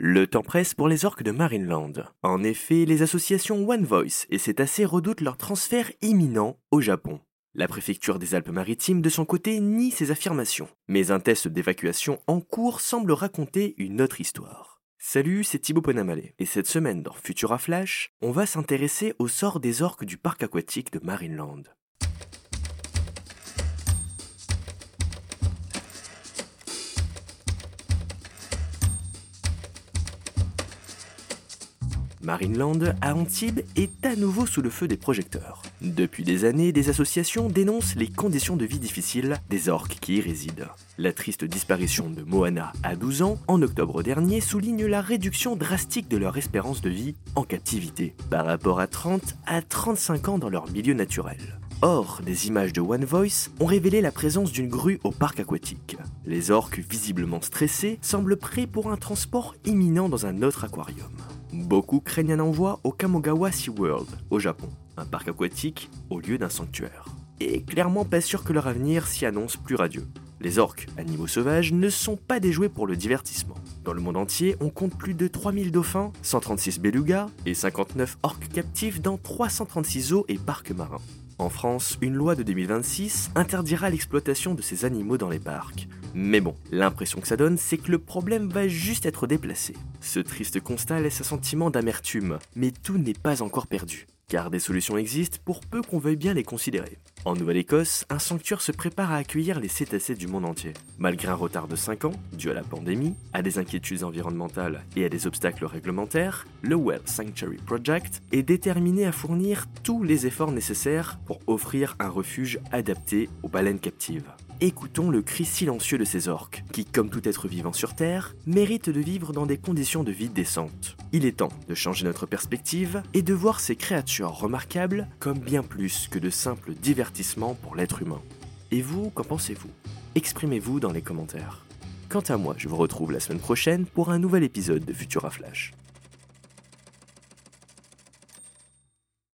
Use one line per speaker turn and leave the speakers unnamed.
Le temps presse pour les orques de Marineland. En effet, les associations One Voice et Cétacés redoutent leur transfert imminent au Japon. La préfecture des Alpes-Maritimes, de son côté, nie ces affirmations. Mais un test d'évacuation en cours semble raconter une autre histoire. Salut, c'est Thibaut Ponamale, et cette semaine dans Futura Flash, on va s'intéresser au sort des orques du parc aquatique de Marineland. Marineland à Antibes est à nouveau sous le feu des projecteurs. Depuis des années, des associations dénoncent les conditions de vie difficiles des orques qui y résident. La triste disparition de Moana à 12 ans, en octobre dernier, souligne la réduction drastique de leur espérance de vie en captivité, par rapport à 30 à 35 ans dans leur milieu naturel. Or, des images de One Voice ont révélé la présence d'une grue au parc aquatique. Les orques, visiblement stressés, semblent prêts pour un transport imminent dans un autre aquarium. Beaucoup craignent un envoi au Kamogawa SeaWorld, au Japon, un parc aquatique au lieu d'un sanctuaire. Et clairement pas sûr que leur avenir s'y annonce plus radieux. Les orques, animaux sauvages, ne sont pas des jouets pour le divertissement. Dans le monde entier, on compte plus de 3000 dauphins, 136 belugas et 59 orques captifs dans 336 zoos et parcs marins. En France, une loi de 2026 interdira l'exploitation de ces animaux dans les parcs. Mais bon, l'impression que ça donne, c'est que le problème va juste être déplacé. Ce triste constat laisse un sentiment d'amertume, mais tout n'est pas encore perdu car des solutions existent pour peu qu'on veuille bien les considérer. En Nouvelle-Écosse, un sanctuaire se prépare à accueillir les cétacés du monde entier. Malgré un retard de 5 ans, dû à la pandémie, à des inquiétudes environnementales et à des obstacles réglementaires, le Well Sanctuary Project est déterminé à fournir tous les efforts nécessaires pour offrir un refuge adapté aux baleines captives écoutons le cri silencieux de ces orques, qui, comme tout être vivant sur Terre, méritent de vivre dans des conditions de vie décentes. Il est temps de changer notre perspective et de voir ces créatures remarquables comme bien plus que de simples divertissements pour l'être humain. Et vous, qu'en pensez-vous? Exprimez-vous dans les commentaires. Quant à moi, je vous retrouve la semaine prochaine pour un nouvel épisode de Futura Flash.